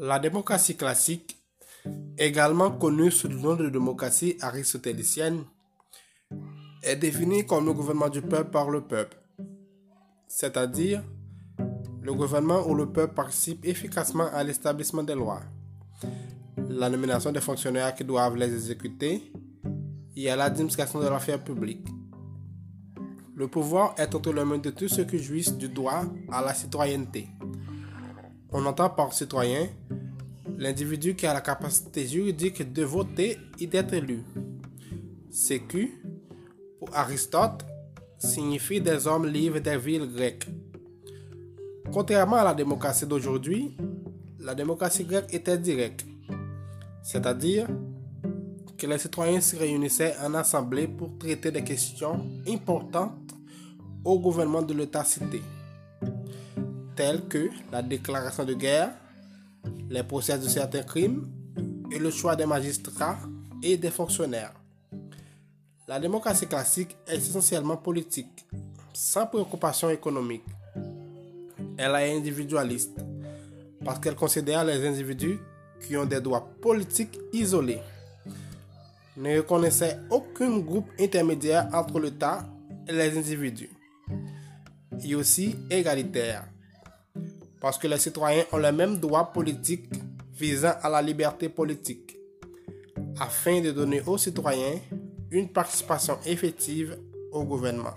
La démocratie classique, également connue sous le nom de démocratie aristotélicienne, est définie comme le gouvernement du peuple par le peuple, c'est-à-dire le gouvernement où le peuple participe efficacement à l'établissement des lois, la nomination des fonctionnaires qui doivent les exécuter et à l'administration de l'affaire publique. Le pouvoir est entre les mains de tous ceux qui jouissent du droit à la citoyenneté. On entend par citoyen l'individu qui a la capacité juridique de voter et d'être élu. Sécu, pour Aristote, signifie des hommes libres des villes grecques. Contrairement à la démocratie d'aujourd'hui, la démocratie grecque était directe, c'est-à-dire que les citoyens se réunissaient en assemblée pour traiter des questions importantes au gouvernement de l'État cité tels que la déclaration de guerre, les procès de certains crimes et le choix des magistrats et des fonctionnaires. La démocratie classique est essentiellement politique, sans préoccupation économique. Elle est individualiste, parce qu'elle considère les individus qui ont des droits politiques isolés. Ne reconnaissait aucun groupe intermédiaire entre l'État et les individus. Et aussi égalitaire parce que les citoyens ont les mêmes droits politiques visant à la liberté politique, afin de donner aux citoyens une participation effective au gouvernement.